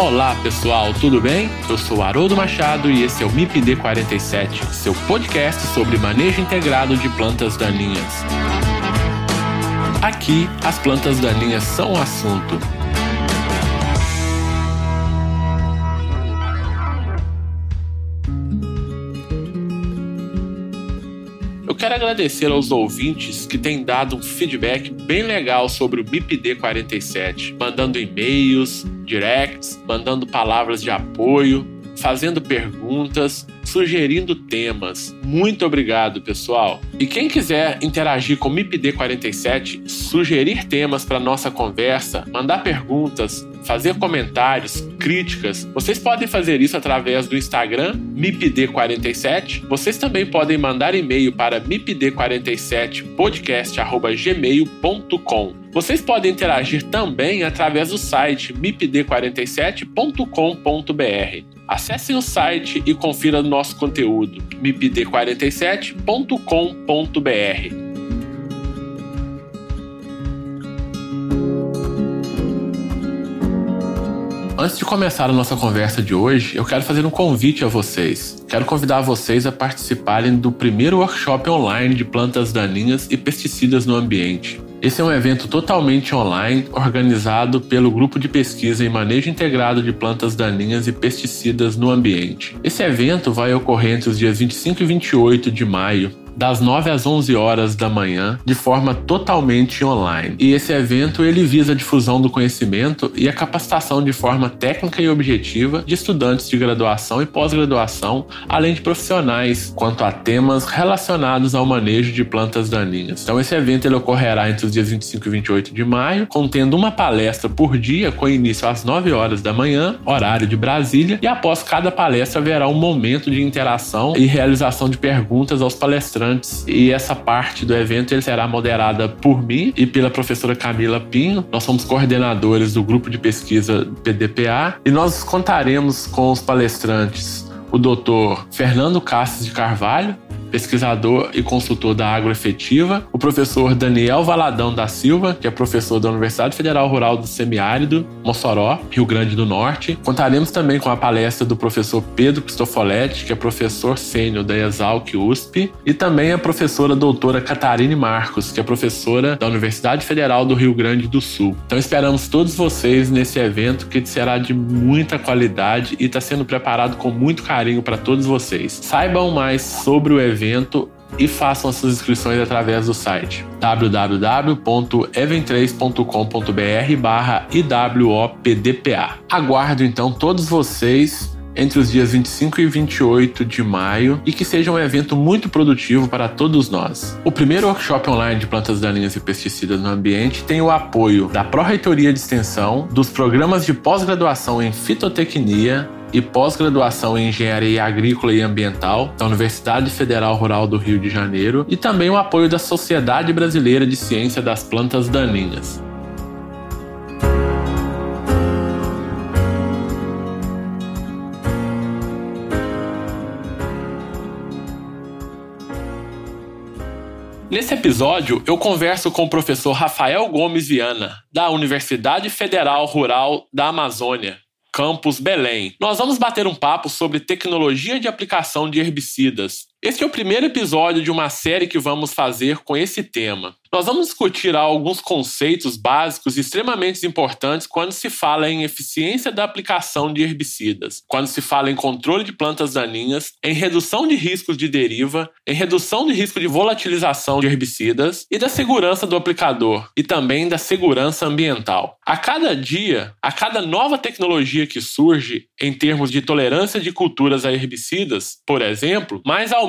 Olá pessoal, tudo bem? Eu sou Haroldo Machado e esse é o MIPD 47, seu podcast sobre manejo integrado de plantas daninhas. Aqui, as plantas daninhas são o assunto. Eu quero agradecer aos ouvintes que têm dado um feedback bem legal sobre o MIPD 47, mandando e-mails, directs, mandando palavras de apoio, fazendo perguntas, sugerindo temas. Muito obrigado, pessoal. E quem quiser interagir com o MIPD 47, sugerir temas para nossa conversa, mandar perguntas, fazer comentários, críticas, vocês podem fazer isso através do Instagram MIPD47. Vocês também podem mandar e-mail para mipd47podcast@gmail.com. Vocês podem interagir também através do site mipd47.com.br. Acessem o site e confira nosso conteúdo mipd47.com.br. Antes de começar a nossa conversa de hoje, eu quero fazer um convite a vocês. Quero convidar vocês a participarem do primeiro workshop online de plantas daninhas e pesticidas no ambiente. Esse é um evento totalmente online, organizado pelo Grupo de Pesquisa em Manejo Integrado de Plantas Daninhas e Pesticidas no Ambiente. Esse evento vai ocorrer entre os dias 25 e 28 de maio das 9 às 11 horas da manhã, de forma totalmente online. E esse evento ele visa a difusão do conhecimento e a capacitação de forma técnica e objetiva de estudantes de graduação e pós-graduação, além de profissionais quanto a temas relacionados ao manejo de plantas daninhas. Então esse evento ele ocorrerá entre os dias 25 e 28 de maio, contendo uma palestra por dia com início às 9 horas da manhã, horário de Brasília, e após cada palestra haverá um momento de interação e realização de perguntas aos palestrantes e essa parte do evento ele será moderada por mim e pela professora Camila Pinho. Nós somos coordenadores do grupo de pesquisa PDPA e nós contaremos com os palestrantes o doutor Fernando Cassis de Carvalho, pesquisador e consultor da agroefetiva, o professor Daniel Valadão da Silva, que é professor da Universidade Federal Rural do Semiárido, Mossoró, Rio Grande do Norte. Contaremos também com a palestra do professor Pedro Cristofoletti, que é professor sênior da Exalc USP, e também a professora doutora Catarine Marcos, que é professora da Universidade Federal do Rio Grande do Sul. Então esperamos todos vocês nesse evento que será de muita qualidade e está sendo preparado com muito carinho para todos vocês. Saibam mais sobre o evento evento e façam as suas inscrições através do site www.event3.com.br barra IWOPDPA. Aguardo então todos vocês entre os dias 25 e 28 de maio e que seja um evento muito produtivo para todos nós. O primeiro workshop online de plantas daninhas e pesticidas no ambiente tem o apoio da Pró-Reitoria de Extensão, dos programas de pós-graduação em fitotecnia, e pós-graduação em Engenharia Agrícola e Ambiental da Universidade Federal Rural do Rio de Janeiro e também o apoio da Sociedade Brasileira de Ciência das Plantas Daninhas. Nesse episódio, eu converso com o professor Rafael Gomes Viana, da Universidade Federal Rural da Amazônia, Campus Belém. Nós vamos bater um papo sobre tecnologia de aplicação de herbicidas. Este é o primeiro episódio de uma série que vamos fazer com esse tema. Nós vamos discutir alguns conceitos básicos extremamente importantes quando se fala em eficiência da aplicação de herbicidas, quando se fala em controle de plantas daninhas, em redução de riscos de deriva, em redução de risco de volatilização de herbicidas e da segurança do aplicador e também da segurança ambiental. A cada dia, a cada nova tecnologia que surge em termos de tolerância de culturas a herbicidas, por exemplo, mais aumenta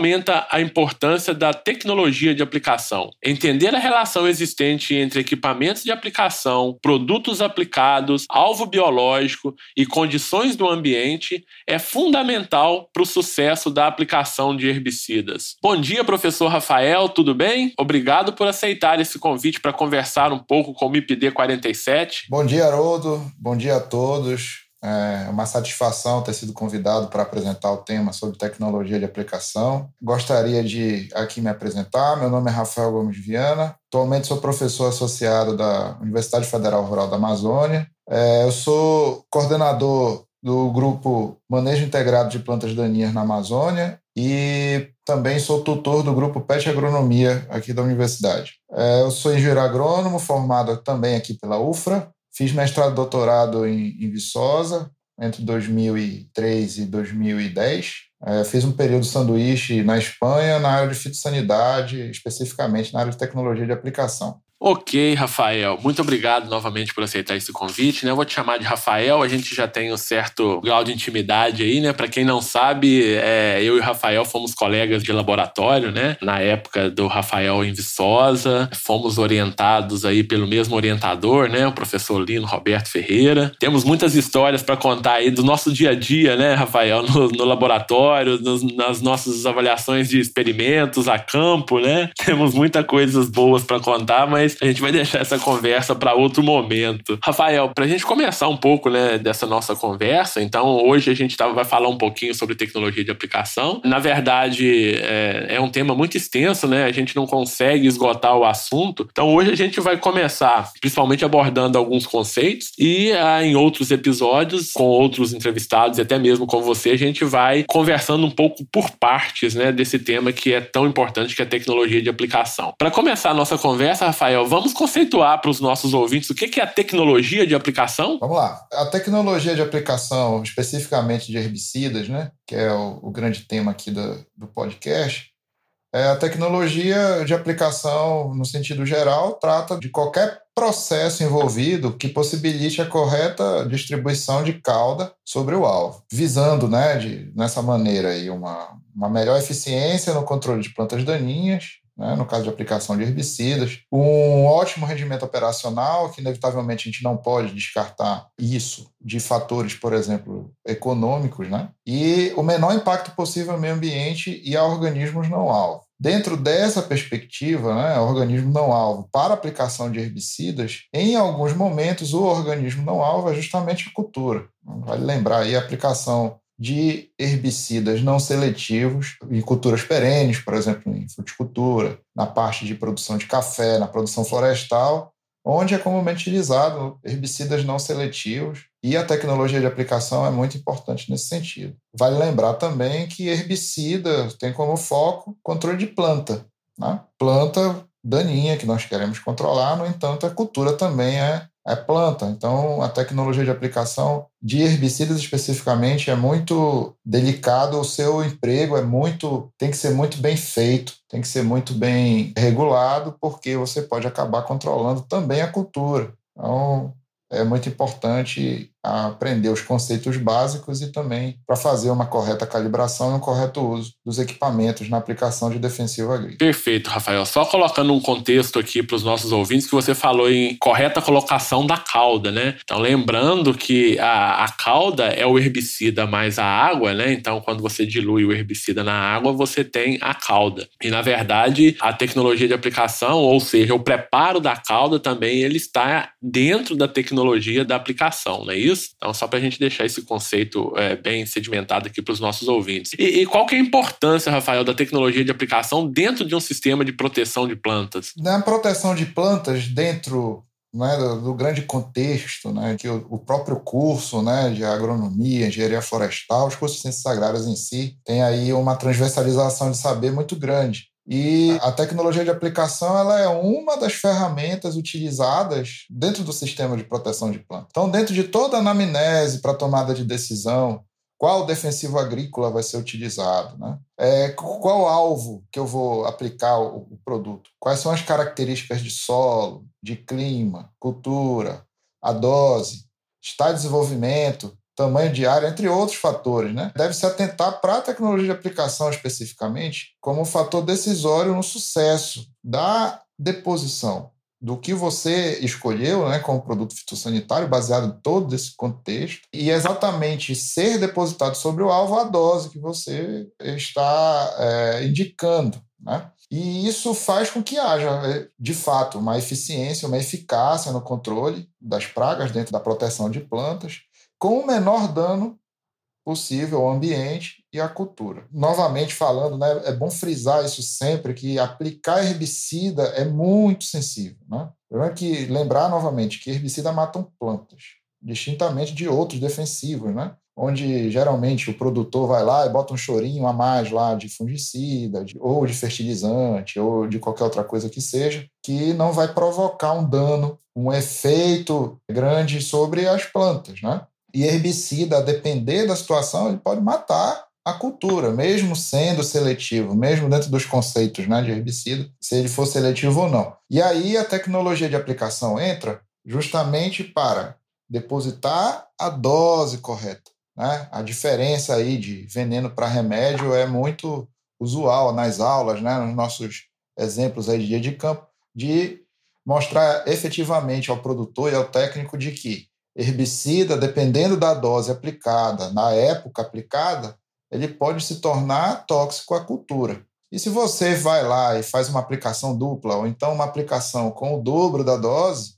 a importância da tecnologia de aplicação. Entender a relação existente entre equipamentos de aplicação, produtos aplicados, alvo biológico e condições do ambiente é fundamental para o sucesso da aplicação de herbicidas. Bom dia, professor Rafael, tudo bem? Obrigado por aceitar esse convite para conversar um pouco com o MIPD 47. Bom dia, Haroldo. Bom dia a todos. É uma satisfação ter sido convidado para apresentar o tema sobre tecnologia de aplicação. Gostaria de aqui me apresentar. Meu nome é Rafael Gomes Viana. Atualmente sou professor associado da Universidade Federal Rural da Amazônia. É, eu sou coordenador do grupo Manejo Integrado de Plantas Daninhas na Amazônia e também sou tutor do grupo PET Agronomia aqui da universidade. É, eu sou engenheiro agrônomo, formado também aqui pela UFRA, fiz mestrado e doutorado em, em Viçosa entre 2003 e 2010. É, fiz um período sanduíche na Espanha, na área de fitossanidade, especificamente na área de tecnologia de aplicação. Ok, Rafael. Muito obrigado novamente por aceitar esse convite. Né? Eu vou te chamar de Rafael. A gente já tem um certo grau de intimidade aí, né? Para quem não sabe, é, eu e o Rafael fomos colegas de laboratório, né? Na época do Rafael em Viçosa. Fomos orientados aí pelo mesmo orientador, né? O professor Lino Roberto Ferreira. Temos muitas histórias para contar aí do nosso dia a dia, né, Rafael? No, no laboratório, nos, nas nossas avaliações de experimentos a campo, né? Temos muitas coisas boas para contar, mas mas a gente vai deixar essa conversa para outro momento. Rafael, para a gente começar um pouco né, dessa nossa conversa, então hoje a gente tá, vai falar um pouquinho sobre tecnologia de aplicação. Na verdade, é, é um tema muito extenso, né? A gente não consegue esgotar o assunto. Então hoje a gente vai começar, principalmente abordando alguns conceitos e ah, em outros episódios, com outros entrevistados e até mesmo com você, a gente vai conversando um pouco por partes né, desse tema que é tão importante que é a tecnologia de aplicação. Para começar a nossa conversa, Rafael, Rafael, vamos conceituar para os nossos ouvintes o que é a tecnologia de aplicação? Vamos lá. A tecnologia de aplicação, especificamente de herbicidas, né, que é o, o grande tema aqui do, do podcast, é a tecnologia de aplicação, no sentido geral, trata de qualquer processo envolvido que possibilite a correta distribuição de cauda sobre o alvo, visando, né, de, nessa maneira aí, uma, uma melhor eficiência no controle de plantas daninhas, né, no caso de aplicação de herbicidas, um ótimo rendimento operacional, que inevitavelmente a gente não pode descartar isso de fatores, por exemplo, econômicos, né, e o menor impacto possível ao meio ambiente e a organismos não alvo. Dentro dessa perspectiva, né, organismo não alvo para aplicação de herbicidas, em alguns momentos o organismo não alvo é justamente a cultura. Vale lembrar aí a aplicação de herbicidas não seletivos em culturas perenes, por exemplo, em fruticultura, na parte de produção de café, na produção florestal, onde é comumente utilizado herbicidas não seletivos e a tecnologia de aplicação é muito importante nesse sentido. Vale lembrar também que herbicida tem como foco controle de planta. Né? Planta daninha que nós queremos controlar, no entanto, a cultura também é é planta. Então, a tecnologia de aplicação de herbicidas especificamente é muito delicado. O seu emprego é muito, tem que ser muito bem feito, tem que ser muito bem regulado, porque você pode acabar controlando também a cultura. Então, é muito importante aprender os conceitos básicos e também para fazer uma correta calibração e um correto uso dos equipamentos na aplicação de defensivo agrícola. Perfeito, Rafael. Só colocando um contexto aqui para os nossos ouvintes que você falou em correta colocação da cauda, né? Então, lembrando que a, a cauda é o herbicida mais a água, né? Então, quando você dilui o herbicida na água, você tem a cauda. E, na verdade, a tecnologia de aplicação, ou seja, o preparo da cauda também, ele está dentro da tecnologia da aplicação, não é isso? Então, só para a gente deixar esse conceito é, bem sedimentado aqui para os nossos ouvintes. E, e, qual que é a importância, Rafael, da tecnologia de aplicação dentro de um sistema de proteção de plantas? Na proteção de plantas, dentro né, do, do, grande contexto, né, que o, o, próprio curso né, de agronomia, engenharia florestal, os cursos de ciências agrárias em si, tem aí uma transversalização de saber muito grande. E a tecnologia de aplicação ela é uma das ferramentas utilizadas dentro do sistema de proteção de planta. Então, dentro de toda a anamnese para tomada de decisão, qual defensivo agrícola vai ser utilizado, né? É, qual alvo que eu vou aplicar o, o produto? Quais são as características de solo, de clima, cultura, a dose, está em desenvolvimento, tamanho de área, entre outros fatores. Né? Deve-se atentar para a tecnologia de aplicação especificamente como um fator decisório no sucesso da deposição do que você escolheu né, como produto fitossanitário, baseado em todo esse contexto, e exatamente ser depositado sobre o alvo a dose que você está é, indicando. Né? E isso faz com que haja, é, de fato, uma eficiência, uma eficácia no controle das pragas dentro da proteção de plantas com o menor dano possível ao ambiente e à cultura. Novamente falando, né, é bom frisar isso sempre, que aplicar herbicida é muito sensível. Né? É que lembrar novamente que herbicida matam plantas, distintamente de outros defensivos, né? onde geralmente o produtor vai lá e bota um chorinho a mais lá de fungicida, de, ou de fertilizante, ou de qualquer outra coisa que seja, que não vai provocar um dano, um efeito grande sobre as plantas, né? E herbicida, a depender da situação, ele pode matar a cultura, mesmo sendo seletivo, mesmo dentro dos conceitos né, de herbicida, se ele for seletivo ou não. E aí a tecnologia de aplicação entra justamente para depositar a dose correta. Né? A diferença aí de veneno para remédio é muito usual nas aulas, né? nos nossos exemplos aí de dia de campo, de mostrar efetivamente ao produtor e ao técnico de que herbicida, dependendo da dose aplicada, na época aplicada, ele pode se tornar tóxico à cultura. E se você vai lá e faz uma aplicação dupla, ou então uma aplicação com o dobro da dose,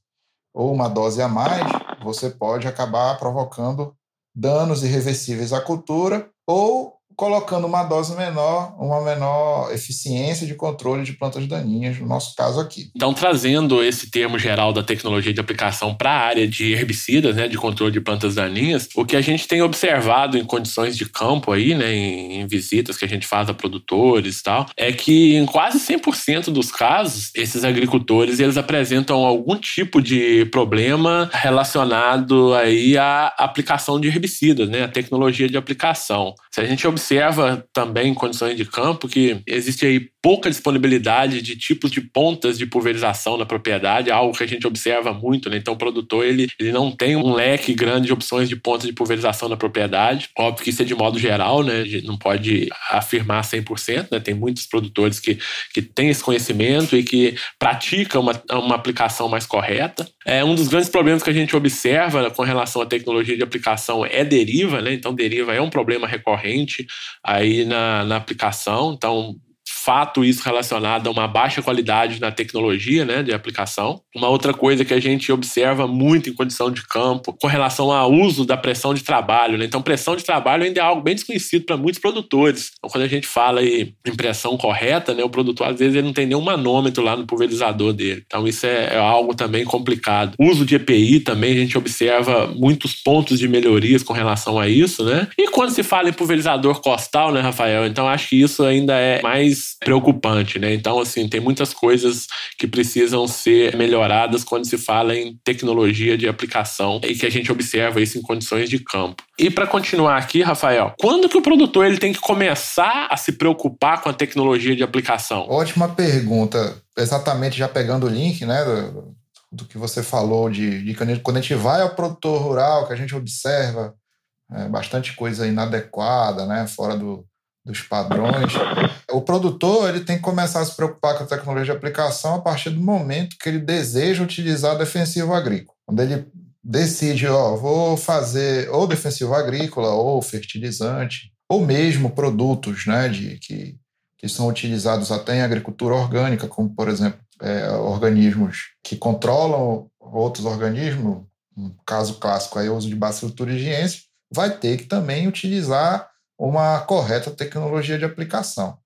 ou uma dose a mais, você pode acabar provocando danos irreversíveis à cultura ou colocando uma dose menor, uma menor eficiência de controle de plantas daninhas, no nosso caso aqui. Então, trazendo esse termo geral da tecnologia de aplicação para a área de herbicidas, né, de controle de plantas daninhas, o que a gente tem observado em condições de campo aí, né, em, em visitas que a gente faz a produtores e tal, é que em quase 100% dos casos, esses agricultores, eles apresentam algum tipo de problema relacionado aí à aplicação de herbicidas, né, a tecnologia de aplicação. Se a gente observa observa também em condições de campo que existe aí pouca disponibilidade de tipos de pontas de pulverização na propriedade, algo que a gente observa muito, né? Então o produtor ele, ele não tem um leque grande de opções de pontas de pulverização na propriedade. Óbvio que isso é de modo geral, né? A gente não pode afirmar 100%, né? Tem muitos produtores que, que têm esse conhecimento e que praticam uma, uma aplicação mais correta. É um dos grandes problemas que a gente observa com relação à tecnologia de aplicação é deriva, né? Então deriva é um problema recorrente aí na, na aplicação. Então fato isso relacionado a uma baixa qualidade na tecnologia né, de aplicação. Uma outra coisa que a gente observa muito em condição de campo com relação ao uso da pressão de trabalho. Né? Então, pressão de trabalho ainda é algo bem desconhecido para muitos produtores. Então, quando a gente fala em pressão correta, né, o produtor às vezes ele não tem nenhum manômetro lá no pulverizador dele. Então, isso é, é algo também complicado. Uso de EPI também a gente observa muitos pontos de melhorias com relação a isso. Né? E quando se fala em pulverizador costal, né, Rafael? Então, acho que isso ainda é mais preocupante, né? Então, assim, tem muitas coisas que precisam ser melhoradas quando se fala em tecnologia de aplicação e que a gente observa isso em condições de campo. E para continuar aqui, Rafael, quando que o produtor ele tem que começar a se preocupar com a tecnologia de aplicação? Ótima pergunta. Exatamente, já pegando o link, né, do, do que você falou de, de quando a gente vai ao produtor rural, que a gente observa é, bastante coisa inadequada, né, fora do, dos padrões. O produtor ele tem que começar a se preocupar com a tecnologia de aplicação a partir do momento que ele deseja utilizar defensivo agrícola. Quando ele decide, ó, vou fazer ou defensivo agrícola ou fertilizante, ou mesmo produtos né, de, que, que são utilizados até em agricultura orgânica, como, por exemplo, é, organismos que controlam outros organismos, um caso clássico aí, o uso de bacilo thuringiense, vai ter que também utilizar uma correta tecnologia de aplicação,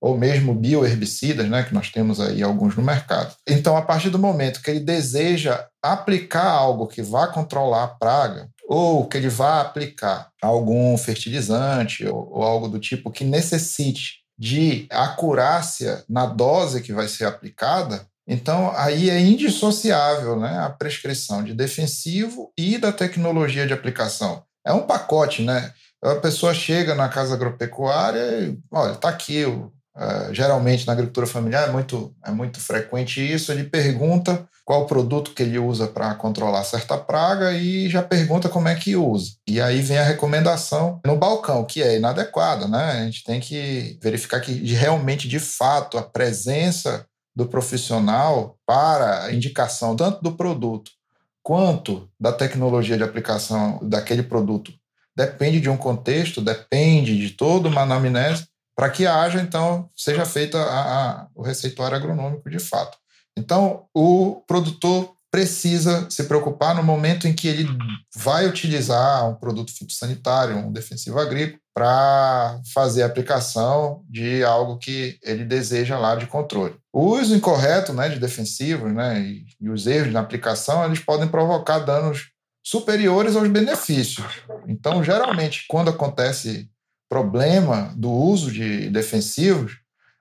ou mesmo bioherbicidas, né, que nós temos aí alguns no mercado. Então, a partir do momento que ele deseja aplicar algo que vá controlar a praga, ou que ele vá aplicar algum fertilizante ou, ou algo do tipo que necessite de acurácia na dose que vai ser aplicada, então, aí é indissociável né, a prescrição de defensivo e da tecnologia de aplicação. É um pacote, né? A pessoa chega na casa agropecuária e, olha, está aqui. uh, geralmente na agricultura familiar é muito, é muito frequente isso. Ele pergunta qual produto que ele usa para controlar certa praga e já pergunta como é que usa. E aí vem a recomendação no balcão, que é inadequada, né? A gente tem que verificar que realmente, de fato, a presença do profissional para a indicação tanto do produto quanto da tecnologia de aplicação daquele produto depende de um contexto, depende de toda uma anamnese, para que haja, então, seja feita a, a, o receituário agronômico de fato. Então, o produtor precisa se preocupar no momento em que ele vai utilizar um produto fitossanitário, um defensivo agrícola, para fazer a aplicação de algo que ele deseja lá de controle. O uso incorreto né, de defensivos né, e, os erros na aplicação eles podem provocar danos superiores aos benefícios. Então, geralmente, quando acontece problema do uso de defensivos,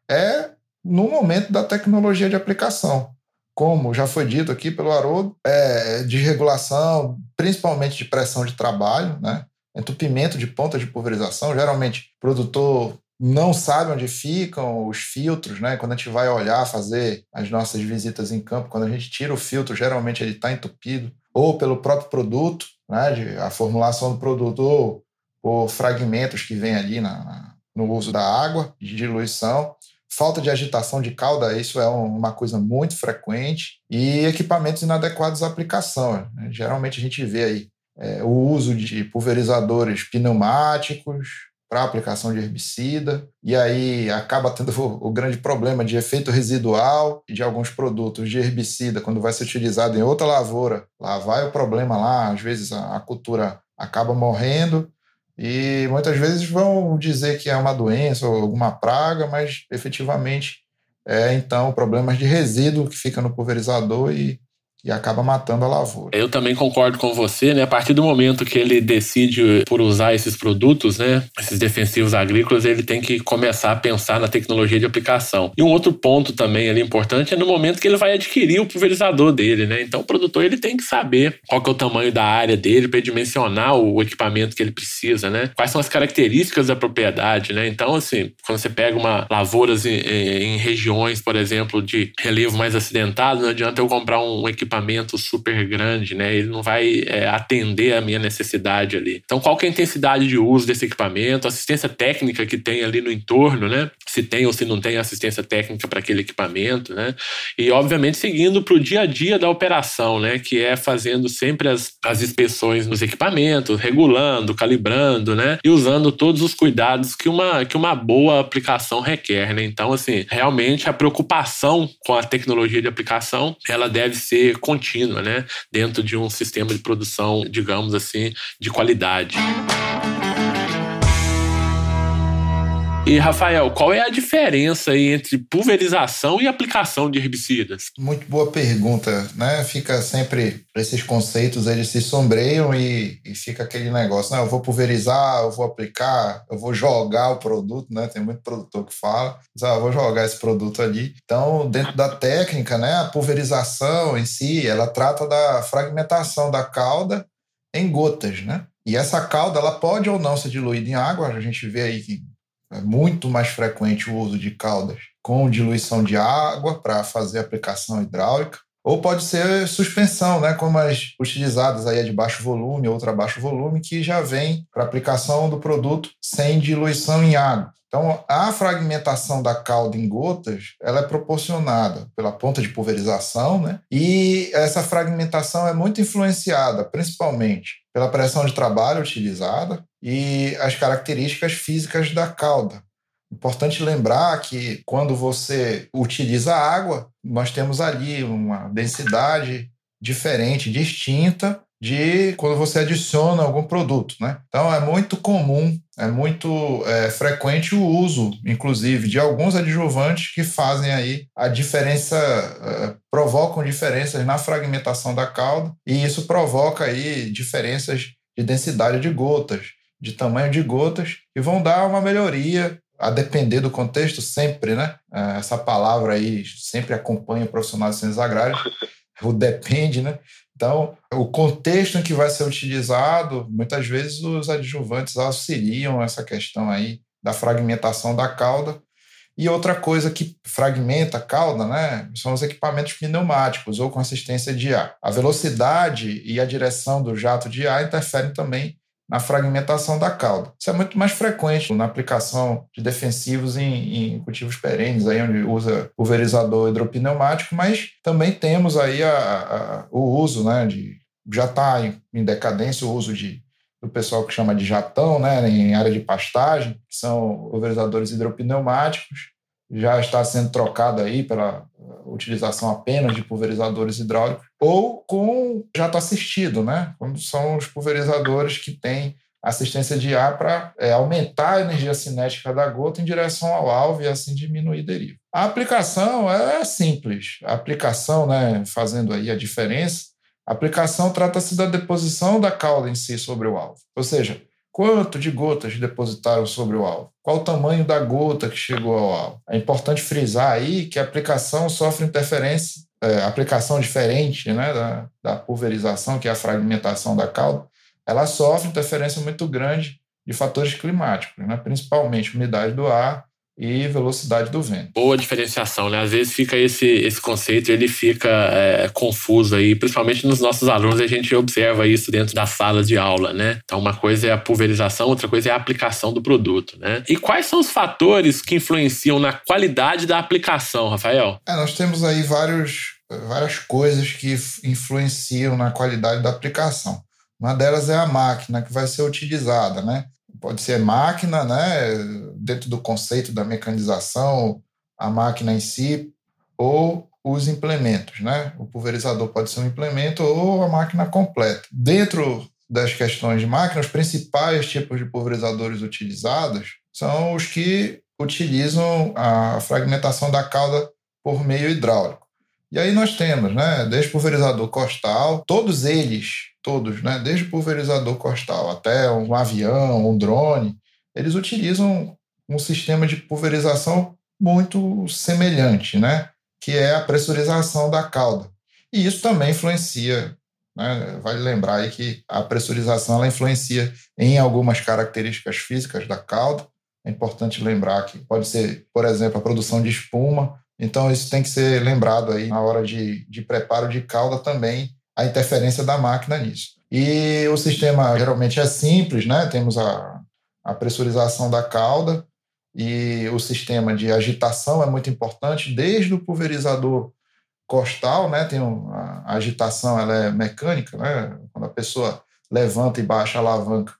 é no momento da tecnologia de aplicação. Como já foi dito aqui pelo Haroldo, é, de regulação, principalmente de pressão de trabalho, né? entupimento de pontas de pulverização. Geralmente, o produtor não sabe onde ficam os filtros, né? Quando a gente vai olhar, fazer as nossas visitas em campo, quando a gente tira o filtro, geralmente ele está entupido, ou pelo próprio produto, né? A formulação do produto, ou fragmentos que vem ali na, no uso da água, de diluição. Falta de agitação de cauda, isso é uma coisa muito frequente. E equipamentos inadequados à aplicação. Né? Geralmente a gente vê aí é, o uso de pulverizadores pneumáticos para aplicação de herbicida, e aí acaba tendo o, o, grande problema de efeito residual de alguns produtos de herbicida quando vai ser utilizado em outra lavoura. Lá vai o problema lá, às vezes a, a cultura acaba morrendo e muitas vezes vão dizer que é uma doença ou alguma praga, mas efetivamente é então problemas de resíduo que fica no pulverizador e e acaba matando a lavoura. Eu também concordo com você, né? A partir do momento que ele decide por usar esses produtos, né, esses defensivos agrícolas, ele tem que começar a pensar na tecnologia de aplicação. E um outro ponto também ali importante é no momento que ele vai adquirir o pulverizador dele, né? Então o produtor ele tem que saber qual que é o tamanho da área dele para dimensionar o equipamento que ele precisa, né? Quais são as características da propriedade, né? Então assim, quando você pega uma lavouras em, em regiões, por exemplo, de relevo mais acidentado, não adianta eu comprar um equipamento equipamento super grande, né? Ele não vai é, atender a minha necessidade ali. Então, qual que é a intensidade de uso desse equipamento, assistência técnica que tem ali no entorno, né? Se tem ou se não tem assistência técnica para aquele equipamento, né? E, obviamente, seguindo para o dia a dia da operação, né? Que é fazendo sempre as, as inspeções nos equipamentos, regulando, calibrando, né? E usando todos os cuidados que uma, que uma boa aplicação requer, né? Então, assim, realmente a preocupação com a tecnologia de aplicação, ela deve ser contínua, né? Dentro de um sistema de produção, digamos assim, de qualidade. E, Rafael, qual é a diferença aí entre pulverização e aplicação de herbicidas? Muito boa pergunta, né? Fica sempre esses conceitos, eles se sombreiam e, e fica aquele negócio, né? Eu vou pulverizar, eu vou aplicar, eu vou jogar o produto, né? Tem muito produtor que fala, diz, ah, eu vou jogar esse produto ali. Então, dentro da técnica, né? A pulverização em si, ela trata da fragmentação da cauda em gotas, né? E essa cauda, ela pode ou não ser diluída em água, a gente vê aí que é muito mais frequente o uso de caldas com diluição de água para fazer aplicação hidráulica, ou pode ser suspensão, né, como as utilizadas aí de baixo volume, outra baixo volume, que já vem para aplicação do produto sem diluição em água. Então, a fragmentação da calda em gotas, ela é proporcionada pela ponta de pulverização, né? E essa fragmentação é muito influenciada, principalmente, pela pressão de trabalho utilizada e as características físicas da cauda. Importante lembrar que quando você utiliza água, nós temos ali uma densidade diferente, distinta de quando você adiciona algum produto, né? Então é muito comum, é muito é, frequente o uso, inclusive, de alguns adjuvantes que fazem aí a diferença, é, provocam diferenças na fragmentação da calda e isso provoca aí diferenças de densidade de gotas, de tamanho de gotas e vão dar uma melhoria a depender do contexto sempre, né? É, essa palavra aí sempre acompanha o profissional de ciências agrárias, o depende, né? Então, o contexto em que vai ser utilizado, muitas vezes os adjuvantes auxiliam essa questão aí da fragmentação da cauda. E outra coisa que fragmenta a cauda, né, são os equipamentos pneumáticos ou com assistência de ar. A velocidade e a direção do jato de ar interferem também na fragmentação da cauda. Isso é muito mais frequente na aplicação de defensivos em, em cultivos perenes, aí onde usa pulverizador hidropneumático, mas também temos aí a, a, o uso, né, de já está em, decadência o uso de do pessoal que chama de jatão, né, em área de pastagem, que são pulverizadores hidropneumáticos, já está sendo trocado aí pela utilização apenas de pulverizadores hidráulicos, ou com jato assistido, né? Quando são os pulverizadores que têm assistência de ar para é, aumentar a energia cinética da gota em direção ao alvo e assim diminuir deriva. A aplicação é simples. A aplicação, né, fazendo aí a diferença, a aplicação trata-se da deposição da cauda em si sobre o alvo. Ou seja, quanto de gotas depositaram sobre o alvo? Qual o tamanho da gota que chegou ao alvo? É importante frisar aí que a aplicação sofre interferência, é, aplicação diferente né, da, da pulverização, que é a fragmentação da cauda, ela sofre interferência muito grande de fatores climáticos, né? principalmente umidade do ar e velocidade do vento. Boa diferenciação, né? Às vezes fica esse, esse conceito, ele fica é, confuso aí, principalmente nos nossos alunos, a gente observa isso dentro da sala de aula, né? Então, uma coisa é a pulverização, outra coisa é a aplicação do produto, né? E quais são os fatores que influenciam na qualidade da aplicação, Rafael? É, nós temos aí vários, várias coisas que influenciam na qualidade da aplicação. Uma delas é a máquina que vai ser utilizada, né? Pode ser máquina, né? Dentro do conceito da mecanização, a máquina em si, ou os implementos, né? O pulverizador pode ser um implemento ou a máquina completa. Dentro das questões de máquina, os principais tipos de pulverizadores utilizados são os que utilizam a fragmentação da cauda por meio hidráulico. E aí nós temos, né, desde pulverizador costal, todos eles todos, né? desde pulverizador costal até um avião, um drone, eles utilizam um sistema de pulverização muito semelhante, né? que é a pressurização da cauda. E isso também influencia, né? vale lembrar aí que a pressurização ela influencia em algumas características físicas da cauda. É importante lembrar que pode ser, por exemplo, a produção de espuma. Então, isso tem que ser lembrado aí na hora de, de preparo de cauda também, a interferência da máquina nisso. E o sistema geralmente é simples, né? Temos a, a pressurização da cauda e o sistema de agitação é muito importante, desde o pulverizador costal, né? Tem um, a agitação ela é mecânica, né? Quando a pessoa levanta e baixa a alavanca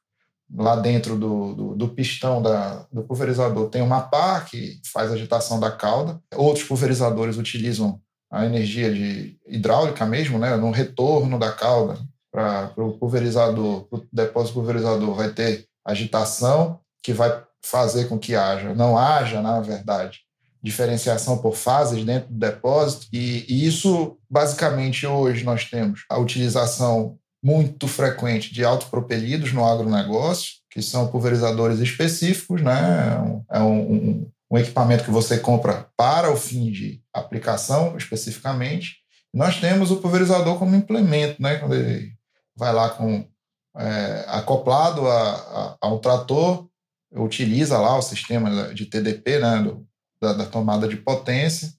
lá dentro do, do, do, pistão da, do pulverizador tem uma pá que faz a agitação da cauda. Outros pulverizadores utilizam a energia de hidráulica mesmo, né, no retorno da cauda para o pulverizador, o depósito pulverizador, vai ter agitação que vai fazer com que haja, não haja, na verdade, diferenciação por fases dentro do depósito. E, e isso, basicamente, hoje nós temos a utilização muito frequente de autopropelidos no agronegócio, que são pulverizadores específicos, né? É um, um, um equipamento que você compra para o fim de aplicação especificamente. Nós temos o pulverizador como implemento, né? quando ele vai lá com é, acoplado a, a, a, um trator, utiliza lá o sistema de TDP, né? Do, da, da tomada de potência,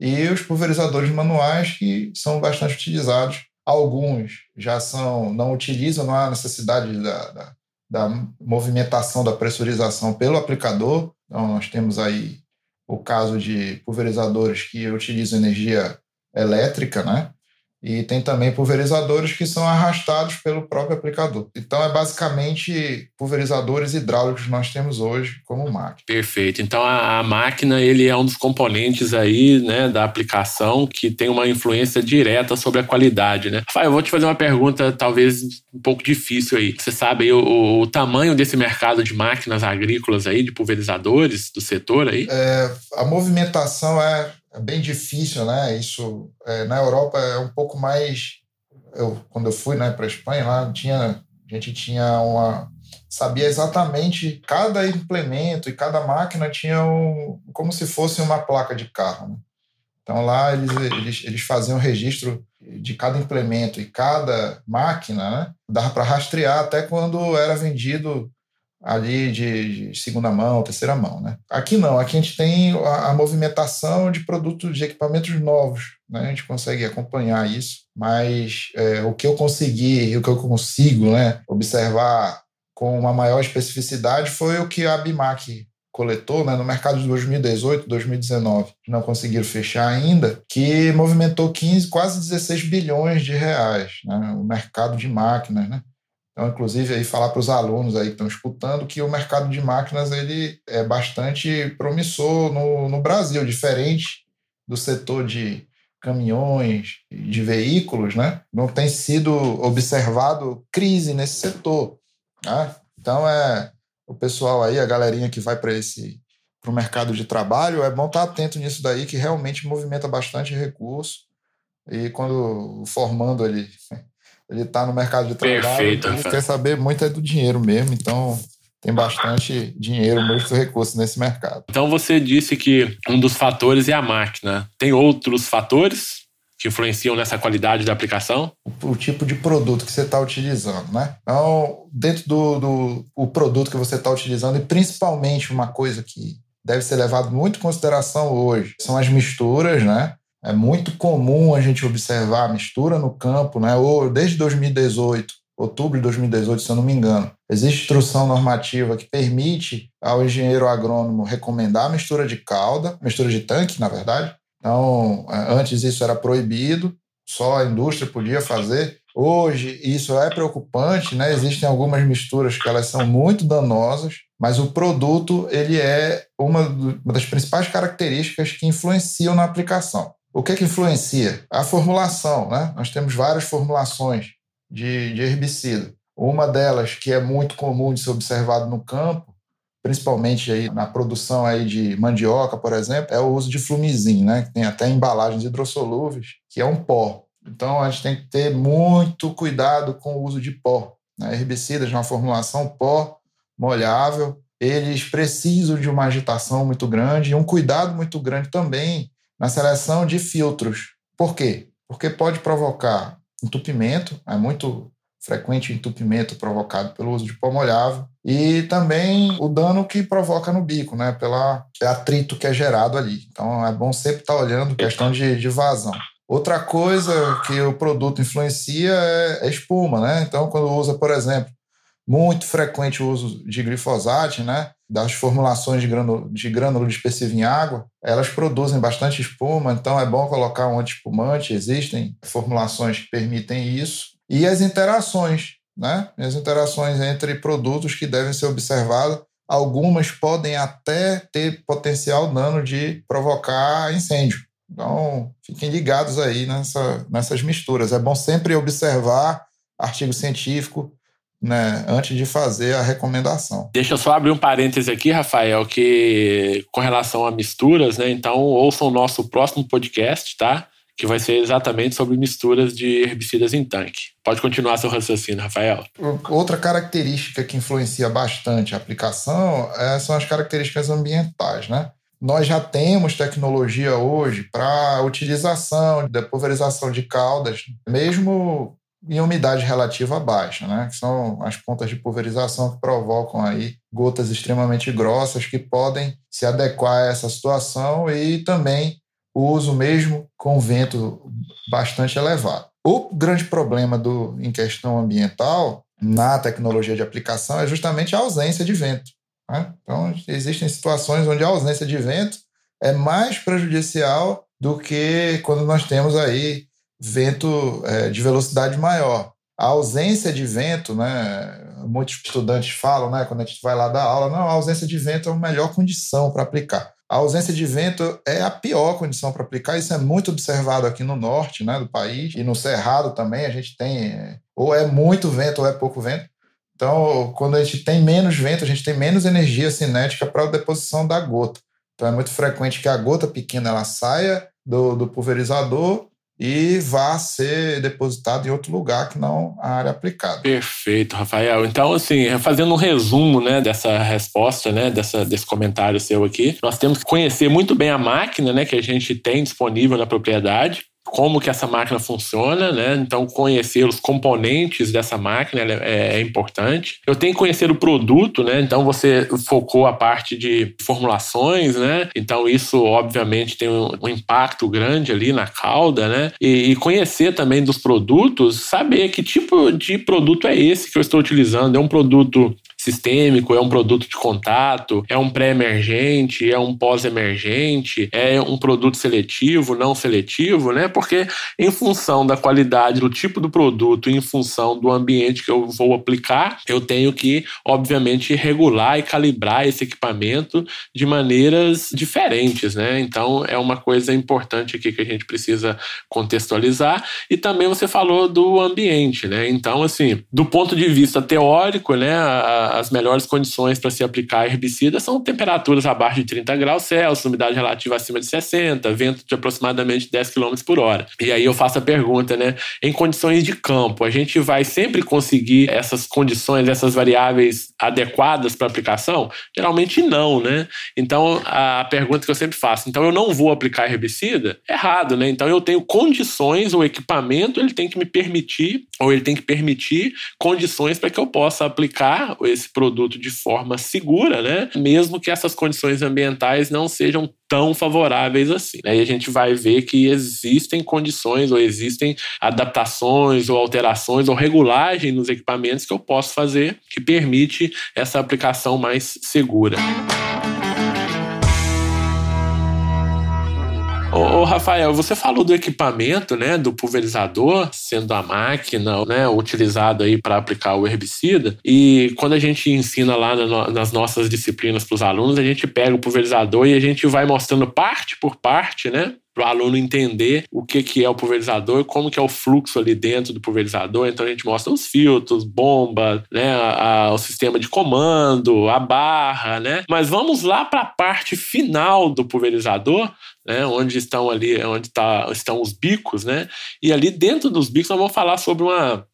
e os pulverizadores manuais que são bastante utilizados. Alguns já são, não utilizam, não há necessidade da, da, da movimentação da pressurização pelo aplicador, então, nós temos aí o caso de pulverizadores que utilizam energia elétrica, né? E tem também pulverizadores que são arrastados pelo próprio aplicador. Então, é basicamente pulverizadores hidráulicos que nós temos hoje como máquina. Perfeito. Então, a, a, máquina ele é um dos componentes aí, né, da aplicação que tem uma influência direta sobre a qualidade, né? Rafael, eu vou te fazer uma pergunta talvez um pouco difícil aí. Você sabe aí, o, o tamanho desse mercado de máquinas agrícolas aí, de pulverizadores do setor aí? É, a movimentação é é bem difícil, né? Isso é, na Europa é um pouco mais. Eu, quando eu fui né, para a Espanha, lá tinha, a gente tinha uma. Sabia exatamente cada implemento e cada máquina tinha um, como se fosse uma placa de carro. Né? Então lá eles, eles, eles faziam registro de cada implemento e cada máquina, né? dava para rastrear até quando era vendido ali de, de, segunda mão, terceira mão, né? Aqui não, aqui a gente tem a, a, movimentação de produtos, de equipamentos novos, né? A gente consegue acompanhar isso, mas é, o que eu consegui, o que eu consigo, né, observar com uma maior especificidade foi o que a Bimac coletou né, no mercado de 2018, 2019, que não conseguiram fechar ainda, que movimentou 15, quase 16 bilhões de reais, né, o mercado de máquinas, né? Então, inclusive, aí falar para os alunos aí que estão escutando que o mercado de máquinas ele é bastante promissor no, no Brasil, diferente do setor de caminhões, de veículos, né? Não tem sido observado crise nesse setor. Né? Então, é o pessoal aí, a galerinha que vai para esse para o mercado de trabalho, é bom estar tá atento nisso daí, que realmente movimenta bastante recurso. E quando formando ele ele está no mercado de trabalho, Perfeito, ele quer saber muito é do dinheiro mesmo, então tem bastante dinheiro, muito recurso nesse mercado. Então você disse que um dos fatores é a máquina. Tem outros fatores que influenciam nessa qualidade da aplicação? O, o tipo de produto que você está utilizando, né? Então, dentro do, do o produto que você está utilizando, e principalmente uma coisa que deve ser levado muito em consideração hoje, são as misturas, né? É muito comum a gente observar a mistura no campo, né? Ou desde 2018, outubro de 2018, se eu não me engano, existe instrução normativa que permite ao engenheiro agrônomo recomendar a mistura de calda, mistura de tanque, na verdade. Então, é, antes isso era proibido, só a indústria podia fazer. Hoje isso é preocupante, né? Existem algumas misturas que elas são muito danosas, mas o produto ele é uma, uma das principais características que influenciam na aplicação. O que, é que influencia? A formulação. Né? Nós temos várias formulações de, de herbicida. Uma delas, que é muito comum de ser observado no campo, principalmente aí na produção aí de mandioca, por exemplo, é o uso de flumizin, né? que tem até embalagens hidrossolúveis, que é um pó. Então, a gente tem que ter muito cuidado com o uso de pó. Né? Herbicidas na formulação pó, molhável, eles precisam de uma agitação muito grande e um cuidado muito grande também na seleção de filtros. Por quê? Porque pode provocar entupimento, é muito frequente o entupimento provocado pelo uso de pó molhável e também o dano que provoca no bico, né, pelo atrito que é gerado ali. Então é bom sempre estar olhando questão de, de vazão. Outra coisa que o produto influencia é, é espuma, né? Então, quando usa, por exemplo, muito frequente o uso de glifosato, né? Das formulações de grânulo, de grânulo dispersivo em água, elas produzem bastante espuma, então é bom colocar um antiespumante. Existem formulações que permitem isso. E as interações, né? As interações entre produtos que devem ser observadas. Algumas podem até ter potencial dano de provocar incêndio. Então, fiquem ligados aí nessa, nessas misturas. É bom sempre observar artigo científico, né, antes de fazer a recomendação. Deixa eu só abrir um parêntese aqui, Rafael, que com relação a misturas, né, então ouçam o nosso próximo podcast, tá? Que vai ser exatamente sobre misturas de herbicidas em tanque. Pode continuar seu raciocínio, Rafael. Outra característica que influencia bastante a aplicação é, são as características ambientais, né? Nós já temos tecnologia hoje para utilização, de pulverização de caldas, mesmo em umidade relativa baixa, né? que são as pontas de pulverização que provocam aí gotas extremamente grossas que podem se adequar a essa situação e também o uso mesmo com vento bastante elevado. O grande problema do, em questão ambiental na tecnologia de aplicação é justamente a ausência de vento. Né? Então, existem situações onde a ausência de vento é mais prejudicial do que quando nós temos aí vento é, de velocidade maior. A ausência de vento, né, muitos estudantes falam, né, quando a gente vai lá dar aula, não, a ausência de vento é a melhor condição para aplicar. A ausência de vento é a pior condição para aplicar, isso é muito observado aqui no norte né, do país, e no Cerrado também a gente tem, é, ou é muito vento ou é pouco vento. Então, quando a gente tem menos vento, a gente tem menos energia cinética para a deposição da gota. Então, é muito frequente que a gota pequena ela saia do, do pulverizador e vá ser depositado em outro lugar que não a área aplicada. Perfeito, Rafael. Então, assim, fazendo um resumo né, dessa resposta, né, dessa, desse comentário seu aqui, nós temos que conhecer muito bem a máquina né, que a gente tem disponível na propriedade como que essa máquina funciona, né? Então, conhecer os componentes dessa máquina é, é, importante. Eu tenho que conhecer o produto, né? Então, você focou a parte de formulações, né? Então, isso, obviamente, tem um, um impacto grande ali na cauda, né? E, e, conhecer também dos produtos, saber que tipo de produto é esse que eu estou utilizando. É um produto sistêmico, é um produto de contato, é um pré-emergente, é um pós-emergente, é um produto seletivo, não seletivo, né? Porque em função da qualidade do tipo do produto, em função do ambiente que eu vou aplicar, eu tenho que, obviamente, regular e calibrar esse equipamento de maneiras diferentes, né? Então é uma coisa importante aqui que a gente precisa contextualizar. E também você falou do ambiente, né? Então, assim, do ponto de vista teórico, né, as melhores condições para se aplicar herbicida são temperaturas abaixo de 30 graus Celsius, umidade relativa acima de 60, vento de aproximadamente 10 km por hora. E aí eu faço a pergunta, né? Em condições de campo, a gente vai sempre conseguir essas condições, essas variáveis adequadas para aplicação? Geralmente não, né? Então a pergunta que eu sempre faço, então eu não vou aplicar herbicida? Errado, né? Então eu tenho condições, o equipamento ele tem que me permitir, ou ele tem que permitir condições para que eu possa aplicar esse produto de forma segura, né? Mesmo que essas condições ambientais não sejam tão favoráveis assim. Né? E a gente vai ver que existem condições ou existem adaptações ou alterações ou regulagem nos equipamentos que eu posso fazer que permite essa aplicação mais segura. Ô, Rafael, você falou do equipamento, né, do pulverizador, sendo a máquina, né, utilizada aí para aplicar o herbicida. E quando a gente ensina lá nas nossas disciplinas para os alunos, a gente pega o pulverizador e a gente vai mostrando parte por parte, né, para o aluno entender o que, que é o pulverizador, como que é o fluxo ali dentro do pulverizador. Então a gente mostra os filtros, bomba, né, a, a, o sistema de comando, a barra, né? Mas vamos lá para a parte final do pulverizador, né, onde estão ali, onde tá, estão os bicos, né? E ali dentro dos bicos nós vamos falar sobre uma,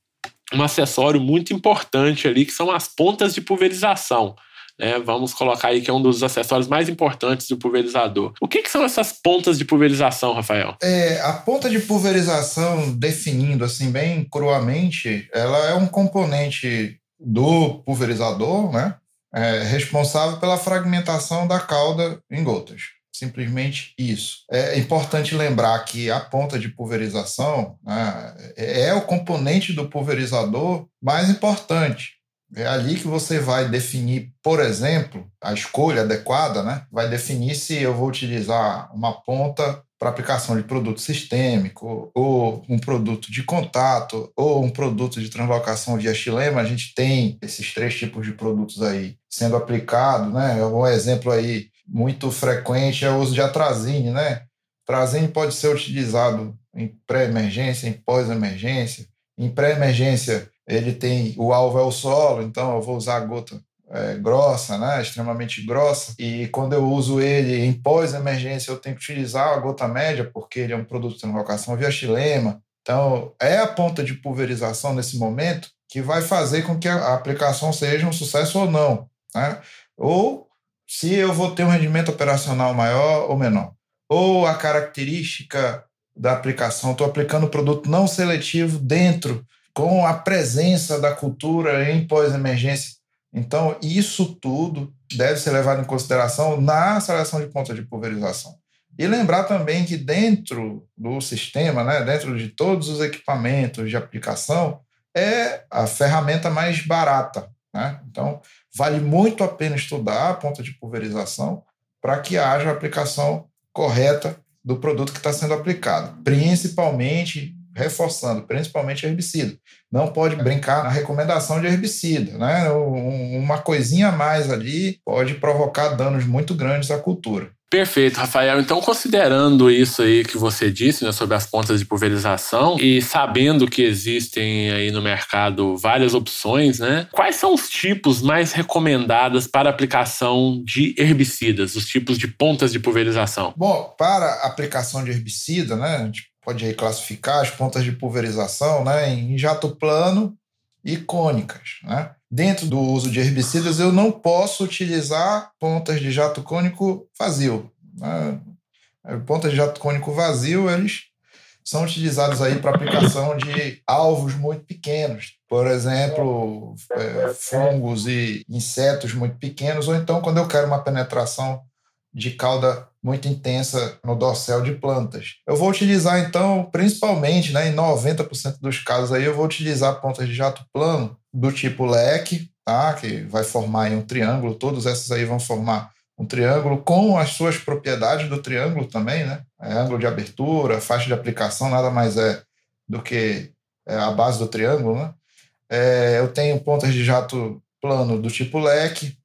um acessório muito importante ali, que são as pontas de pulverização. Né? Vamos colocar aí que é um dos acessórios mais importantes do pulverizador. O que, que são essas pontas de pulverização, Rafael? É, a ponta de pulverização, definindo assim bem cruamente, ela é um componente do pulverizador, né? É, responsável pela fragmentação da cauda em gotas. Simplesmente isso. É importante lembrar que a ponta de pulverização né, é o componente do pulverizador mais importante. É ali que você vai definir, por exemplo, a escolha adequada, né? Vai definir se eu vou utilizar uma ponta para aplicação de produto sistêmico, ou um produto de contato, ou um produto de translocação via xilema. A gente tem esses três tipos de produtos aí sendo aplicado, né? Um exemplo aí muito frequente é o uso de atrazine, né? Atrazine pode ser utilizado em pré-emergência, em pós-emergência. Em pré-emergência, ele tem o alvo é o solo, então eu vou usar a gota é, grossa, né, extremamente grossa, e quando eu uso ele em pós-emergência, eu tenho que utilizar a gota média, porque ele é um produto de invocação via xilema. Então, é a ponta de pulverização nesse momento que vai fazer com que a aplicação seja um sucesso ou não. Né? Ou se eu vou ter um rendimento operacional maior ou menor. Ou a característica da aplicação, estou aplicando produto não seletivo dentro com a presença da cultura em pós-emergência. Então, isso tudo deve ser levado em consideração na seleção de ponta de pulverização. E lembrar também que dentro do sistema, né, dentro de todos os equipamentos de aplicação, é a ferramenta mais barata. Né? Então, vale muito a pena estudar a ponta de pulverização para que haja a aplicação correta do produto que está sendo aplicado, principalmente reforçando, principalmente herbicida. Não pode brincar na recomendação de herbicida, né? Uma coisinha a mais ali pode provocar danos muito grandes à cultura. Perfeito, Rafael. Então, considerando isso aí que você disse, né, sobre as pontas de pulverização e sabendo que existem aí no mercado várias opções, né? Quais são os tipos mais recomendados para aplicação de herbicidas, os tipos de pontas de pulverização? Bom, para aplicação de herbicida, né, a gente pode aí classificar as pontas de pulverização né, em jato plano e cônicas. Né? Dentro do uso de herbicidas, eu não posso utilizar pontas de jato cônico vazio. Né? Pontas de jato cônico vazio, eles são utilizados aí para aplicação de alvos muito pequenos, por exemplo, é, fungos e insetos muito pequenos, ou então quando eu quero uma penetração de cauda muito intensa no dorsal de plantas. Eu vou utilizar, então, principalmente, né, em 90% dos casos aí, eu vou utilizar pontas de jato plano do tipo leque, tá? que vai formar um triângulo, todas essas aí vão formar um triângulo com as suas propriedades do triângulo também, né? É ângulo de abertura, faixa de aplicação, nada mais é do que é, a base do triângulo, né? É, eu tenho pontas de jato plano do tipo leque,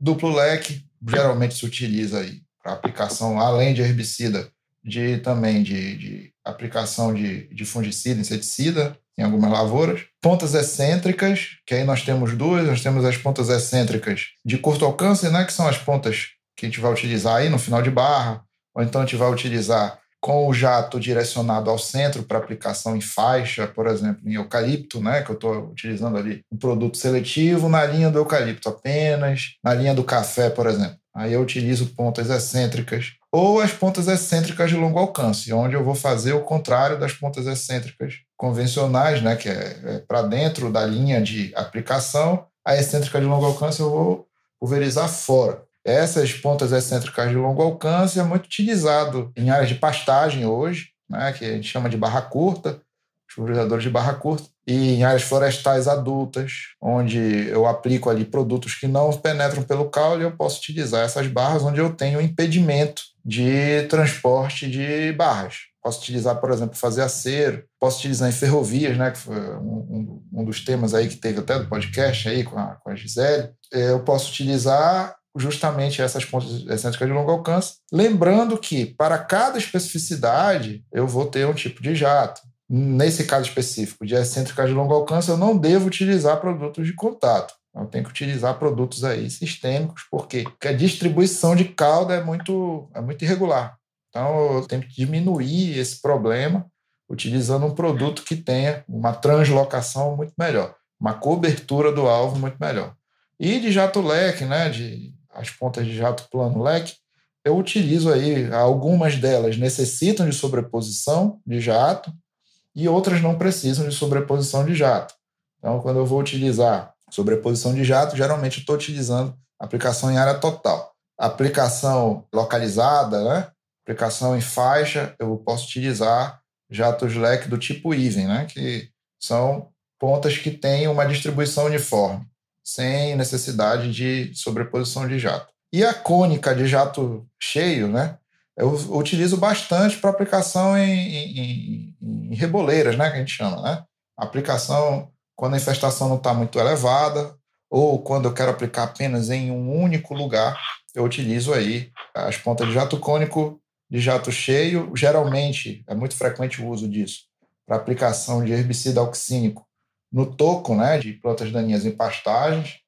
duplo leque, geralmente se utiliza aí para aplicação, além de herbicida, de também de, de aplicação de, de fungicida, inseticida em algumas lavouras. Pontas excêntricas, que aí nós temos duas, nós temos as pontas excêntricas de curto alcance, né, que são as pontas que a gente vai utilizar aí no final de barra, ou então a gente vai utilizar com o jato direcionado ao centro para aplicação em faixa, por exemplo, em eucalipto, né, que eu estou utilizando ali um produto seletivo na linha do eucalipto apenas, na linha do café, por exemplo. Aí eu utilizo pontas excêntricas ou as pontas excêntricas de longo alcance, onde eu vou fazer o contrário das pontas excêntricas convencionais, né, que é, é para dentro da linha de aplicação. A excêntrica de longo alcance eu vou pulverizar fora. Essas pontas excêntricas de longo alcance é muito utilizado em áreas de pastagem hoje, né, que a gente chama de barra curta, os pulverizadores de barra curta, e em áreas florestais adultas, onde eu aplico ali produtos que não penetram pelo caule, eu posso utilizar essas barras onde eu tenho impedimento de transporte de barras. Posso utilizar, por exemplo, fazer acero, posso utilizar em ferrovias, né, que foi um, um, um dos temas aí que teve até do podcast aí com a, com a Gisele. É, eu posso utilizar justamente essas pontas excêntricas de longo alcance, lembrando que para cada especificidade eu vou ter um tipo de jato. Nesse caso específico de excêntricas de longo alcance, eu não devo utilizar produtos de contato. Eu tenho que utilizar produtos aí sistêmicos? Porque a distribuição de calda é muito, é muito irregular. Então, eu tenho que diminuir esse problema utilizando um produto que tenha uma translocação muito melhor, uma cobertura do alvo muito melhor. E de jato leque, né, de as pontas de jato plano leque, eu utilizo aí, algumas delas necessitam de sobreposição de jato e outras não precisam de sobreposição de jato. Então, quando eu vou utilizar sobreposição de jato, geralmente estou utilizando aplicação em área total. Aplicação localizada, né? aplicação em faixa, eu posso utilizar jatos leque do tipo even, né? que são pontas que têm uma distribuição uniforme sem necessidade de sobreposição de jato. E a cônica de jato cheio, né? Eu utilizo bastante para aplicação em, em, em, reboleiras, né? Que a gente chama, né? Aplicação quando a infestação não está muito elevada ou quando eu quero aplicar apenas em um único lugar, eu utilizo aí as pontas de jato cônico de jato cheio. Geralmente, é muito frequente o uso disso para aplicação de herbicida auxínico no toco né, de plantas daninhas em pastagens.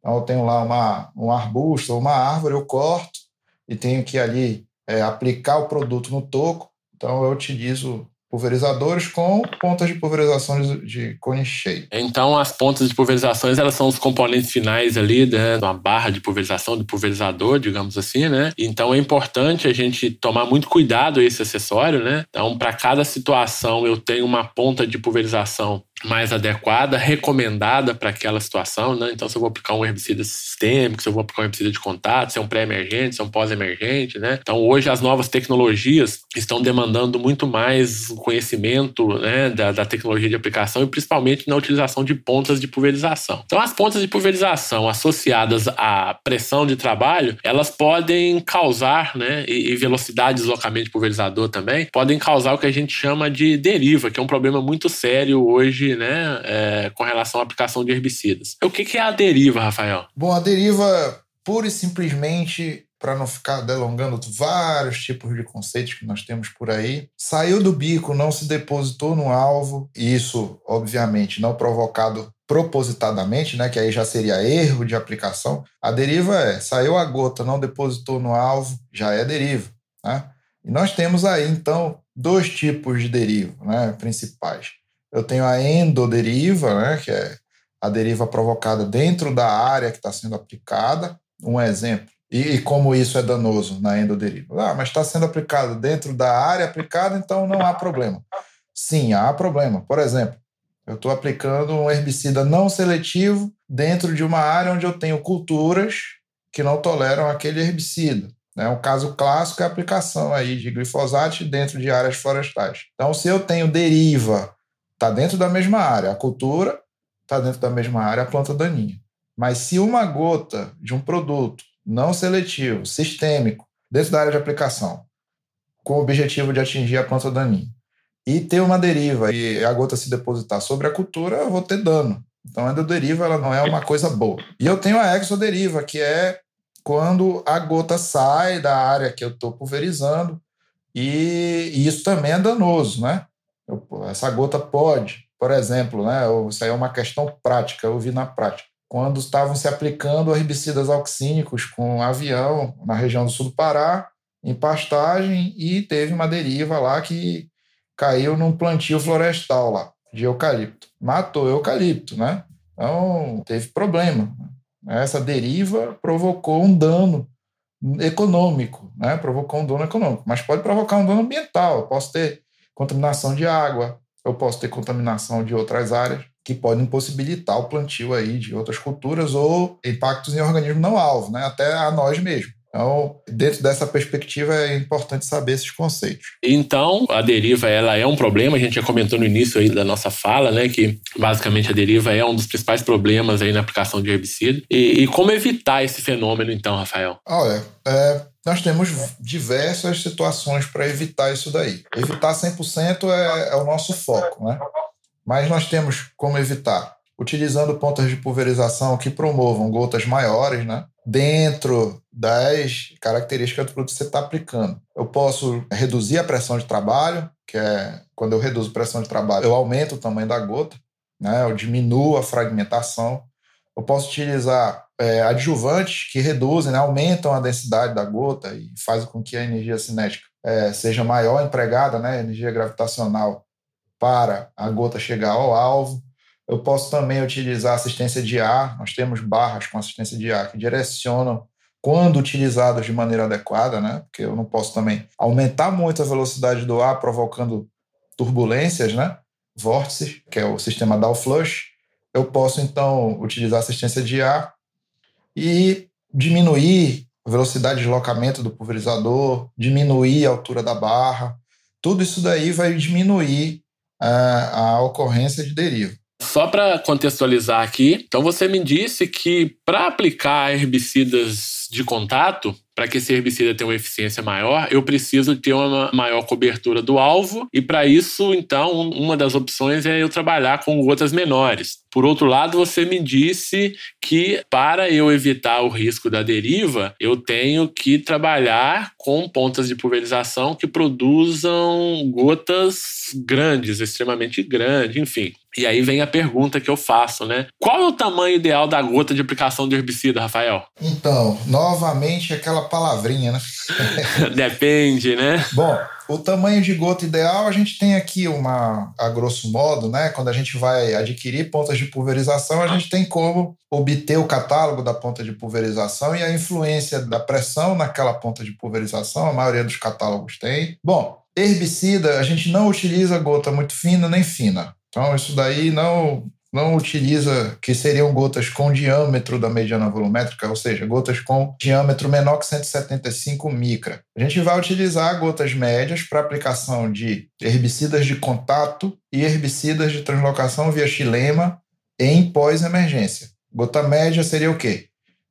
Então, eu tenho lá uma, um arbusto ou uma árvore, eu corto e tenho que ali é, aplicar o produto no toco. Então, eu utilizo pulverizadores com pontas de pulverização de, cone cheio. Então, as pontas de pulverizações elas são os componentes finais ali, né, uma barra de pulverização, do pulverizador, digamos assim, né? Então, é importante a gente tomar muito cuidado esse acessório, né? Então, para cada situação, eu tenho uma ponta de pulverização mais adequada, recomendada para aquela situação, né? Então, se eu vou aplicar um herbicida sistêmico, se eu vou aplicar um herbicida de contato, se é um pré-emergente, se é um pós-emergente, né? Então, hoje as novas tecnologias estão demandando muito mais conhecimento né, da, da tecnologia de aplicação e principalmente na utilização de pontas de pulverização. Então, as pontas de pulverização associadas à pressão de trabalho, elas podem causar, né, e, e velocidade de deslocamento de pulverizador também, podem causar o que a gente chama de deriva, que é um problema muito sério hoje né, é, com relação à aplicação de herbicidas. O que, que é a deriva, Rafael? Bom, a deriva, pura e simplesmente, para não ficar delongando vários tipos de conceitos que nós temos por aí, saiu do bico, não se depositou no alvo, e isso, obviamente, não provocado propositadamente, né, que aí já seria erro de aplicação. A deriva é, saiu a gota, não depositou no alvo, já é deriva. Né? E nós temos aí, então, dois tipos de deriva né, principais. Eu tenho a endoderiva, né, que é a deriva provocada dentro da área que está sendo aplicada. Um exemplo. E, como isso é danoso na endoderiva? Ah, mas está sendo aplicado dentro da área aplicada, então não há problema. Sim, há problema. Por exemplo, eu estou aplicando um herbicida não seletivo dentro de uma área onde eu tenho culturas que não toleram aquele herbicida. Né? Um caso clássico é a aplicação aí de glifosato dentro de áreas florestais. Então, se eu tenho deriva Está dentro da mesma área. A cultura está dentro da mesma área, a planta daninha. Mas se uma gota de um produto não seletivo, sistêmico, dentro da área de aplicação, com o objetivo de atingir a planta daninha, e ter uma deriva e a gota se depositar sobre a cultura, eu vou ter dano. Então, a endoderiva ela não é uma coisa boa. E eu tenho a exoderiva, que é quando a gota sai da área que eu estou pulverizando, e, e, isso também é danoso, né? Essa gota pode, por exemplo, né? Isso aí é uma questão prática, eu vi na prática. Quando estavam se aplicando herbicidas auxínicos com avião na região do sul do Pará, em pastagem, e teve uma deriva lá que caiu num plantio florestal lá, de eucalipto. Matou eucalipto, né? Então, teve problema. Essa deriva provocou um dano econômico, né? Provocou um dano econômico, mas pode provocar um dano ambiental. Eu posso ter contaminação de água, eu posso ter contaminação de outras áreas que podem impossibilitar o plantio aí de outras culturas ou impactos em organismos não alvo, né? Até a nós mesmos. Então, dentro dessa perspectiva, é importante saber esses conceitos. Então, a deriva ela é um problema. A gente já comentou no início aí da nossa fala, né, que basicamente a deriva é um dos principais problemas aí na aplicação de herbicida. E, e como evitar esse fenômeno, então, Rafael? Olha, é, nós temos diversas situações para evitar isso daí. Evitar 100% é, é o nosso foco, né? Mas nós temos como evitar utilizando pontas de pulverização que promovam gotas maiores, né? Dentro das características do produto que você está aplicando. Eu posso reduzir a pressão de trabalho, que é quando eu reduzo a pressão de trabalho, eu aumento o tamanho da gota, né? eu diminuo a fragmentação. Eu posso utilizar é, adjuvantes que reduzem, né? aumentam a densidade da gota e fazem com que a energia cinética é, seja maior empregada, né? energia gravitacional, para a gota chegar ao alvo. Eu posso também utilizar assistência de ar. Nós temos barras com assistência de ar que direcionam quando utilizadas de maneira adequada, né? Porque eu não posso também aumentar muito a velocidade do ar, provocando turbulências, né? Vórtices, que é o sistema Dow Flush. Eu posso, então, utilizar assistência de ar e diminuir a velocidade de deslocamento do pulverizador, diminuir a altura da barra. Tudo isso daí vai diminuir a, eh, a ocorrência de deriva. Só para contextualizar aqui, então você me disse que para aplicar herbicidas de contato, para que esse herbicida tenha uma eficiência maior, eu preciso ter uma maior cobertura do alvo, e para isso, então, uma das opções é eu trabalhar com gotas menores. Por outro lado, você me disse que para eu evitar o risco da deriva, eu tenho que trabalhar com pontas de pulverização que produzam gotas grandes, extremamente grandes, enfim. E aí vem a pergunta que eu faço, né? Qual é o tamanho ideal da gota de aplicação de herbicida, Rafael? Então, novamente aquela palavrinha, né? Depende, né? Bom, o tamanho de gota ideal, a gente tem aqui uma, a grosso modo, né? Quando a gente vai adquirir pontas de pulverização, a gente tem como obter o catálogo da ponta de pulverização e a influência da pressão naquela ponta de pulverização, a maioria dos catálogos tem. Bom, herbicida, a gente não utiliza gota muito fina nem fina. Então, isso daí não não utiliza, que seriam gotas com diâmetro da mediana volumétrica, ou seja, gotas com diâmetro menor que 175 micra. A gente vai utilizar gotas médias para aplicação de herbicidas de contato e herbicidas de translocação via xilema em pós-emergência. Gota média seria o quê?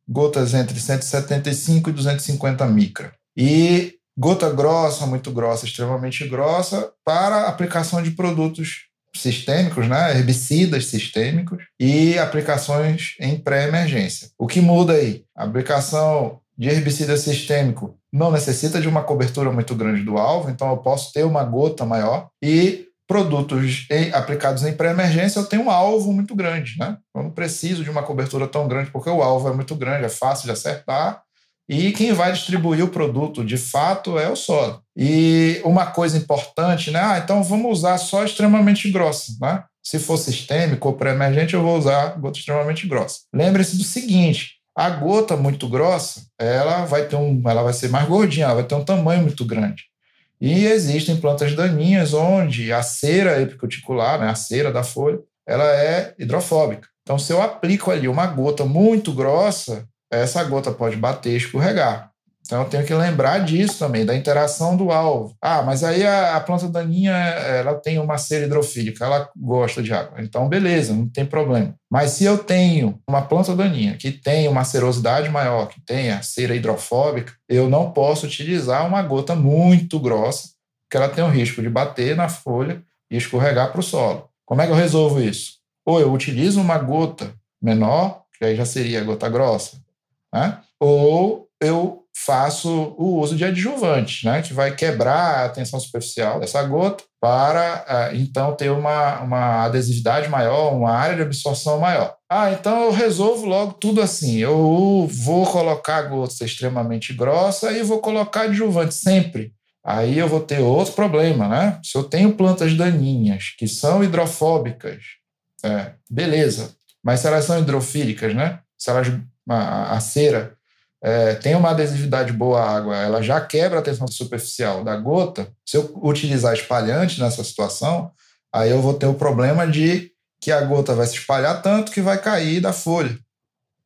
Gotas entre 175 e 250 micra. E gota grossa, muito grossa, extremamente grossa, para aplicação de produtos sistêmicos, né, herbicidas sistêmicos e aplicações em pré-emergência. O que muda aí? A aplicação de herbicida sistêmico não necessita de uma cobertura muito grande do alvo, então eu posso ter uma gota maior e produtos aplicados em pré-emergência eu tenho um alvo muito grande, né? Eu não preciso de uma cobertura tão grande porque o alvo é muito grande, é fácil de acertar e quem vai distribuir o produto de fato é o solo. E uma coisa importante, né? Ah, então vamos usar só extremamente grossa, né? Se for sistêmico ou pré-emergente, eu vou usar gota extremamente grossa. Lembre-se do seguinte: a gota muito grossa, ela vai ter um, ela vai ser mais gordinha, ela vai ter um tamanho muito grande. E existem plantas daninhas onde a cera epicuticular, né, a cera da folha, ela é hidrofóbica. Então, se eu aplico ali uma gota muito grossa, essa gota pode bater e escorregar. Então eu tenho que lembrar disso também, da interação do alvo. Ah, mas aí a, a planta daninha ela tem uma cera hidrofílica, ela gosta de água. Então, beleza, não tem problema. Mas se eu tenho uma planta daninha que tem uma serosidade maior, que tem a cera hidrofóbica, eu não posso utilizar uma gota muito grossa, porque ela tem o risco de bater na folha e escorregar para o solo. Como é que eu resolvo isso? Ou eu utilizo uma gota menor, que aí já seria a gota grossa, né? ou eu faço o uso de adjuvantes, né, que vai quebrar a tensão superficial dessa gota para, é, então, ter uma, uma adesividade maior, uma área de absorção maior. Ah, então eu resolvo logo tudo assim. Eu vou colocar a gota extremamente grossa e vou colocar adjuvante sempre. Aí eu vou ter outro problema, né? Se eu tenho plantas daninhas que são hidrofóbicas, é, beleza. Mas se elas são hidrofílicas, né? Se elas, a, a cera é, tem uma adesividade boa à água, ela já quebra a tensão superficial da gota. Se eu utilizar espalhante nessa situação, aí eu vou ter o problema de que a gota vai se espalhar tanto que vai cair da folha.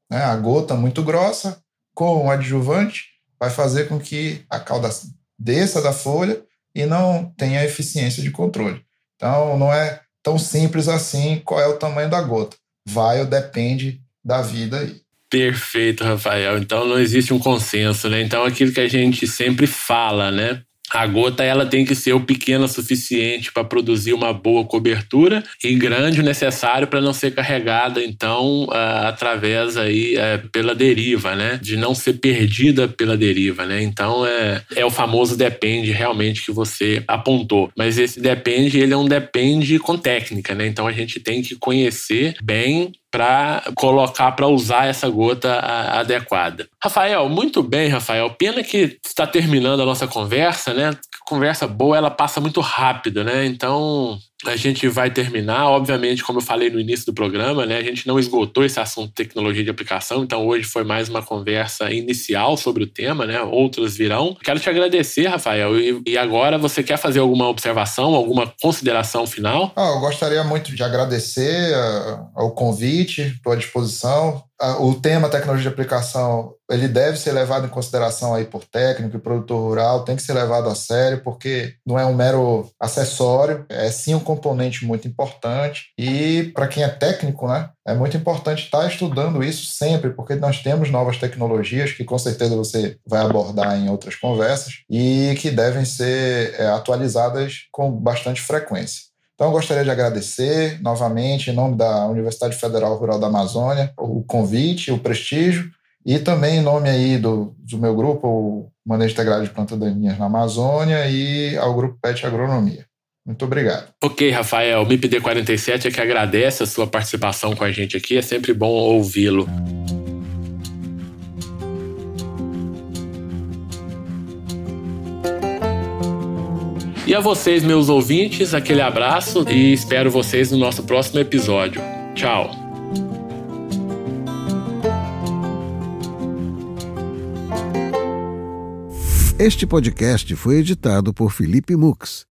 Né? A gota muito grossa com o adjuvante vai fazer com que a cauda desça da folha e não tenha eficiência de controle. Então, não é tão simples assim qual é o tamanho da gota. Vai ou depende da vida aí. Perfeito, Rafael. Então não existe um consenso, né? Então aquilo que a gente sempre fala, né? A gota ela tem que ser o pequeno o suficiente para produzir uma boa cobertura e grande o necessário para não ser carregada então através aí uh, pela deriva, né? De não ser perdida pela deriva, né? Então é, é o famoso depende realmente que você apontou. Mas esse depende ele é um depende com técnica, né? Então a gente tem que conhecer bem para colocar para usar essa gota adequada. Rafael, muito bem, Rafael. Pena que está terminando a nossa conversa, né? Conversa boa, ela passa muito rápido, né? Então, a gente vai terminar. Obviamente, como eu falei no início do programa, né, a gente não esgotou esse assunto de tecnologia de aplicação, então hoje foi mais uma conversa inicial sobre o tema, né? Outros virão. Quero te agradecer, Rafael. E, e agora você quer fazer alguma observação, alguma consideração final? Ah, eu gostaria muito de agradecer uh, ao convite, estou à disposição o tema tecnologia de aplicação ele deve ser levado em consideração aí por técnico e produtor rural, tem que ser levado a sério, porque não é um mero acessório, é sim um componente muito importante. E para quem é técnico, né, é muito importante estar estudando isso sempre, porque nós temos novas tecnologias que com certeza você vai abordar em outras conversas e que devem ser é, atualizadas com bastante frequência. Então, gostaria de agradecer novamente, em nome da Universidade Federal Rural da Amazônia, o convite, o prestígio, e também em nome aí do, do meu grupo, o Manejo Integrado de Plantas Daninhas na Amazônia, e ao Grupo PET Agronomia. Muito obrigado. Ok, Rafael. O MIPD 47 é que agradece a sua participação com a gente aqui. É sempre bom ouvi-lo. E a vocês, meus ouvintes, aquele abraço e espero vocês no nosso próximo episódio. Tchau! Este podcast foi editado por Felipe Mux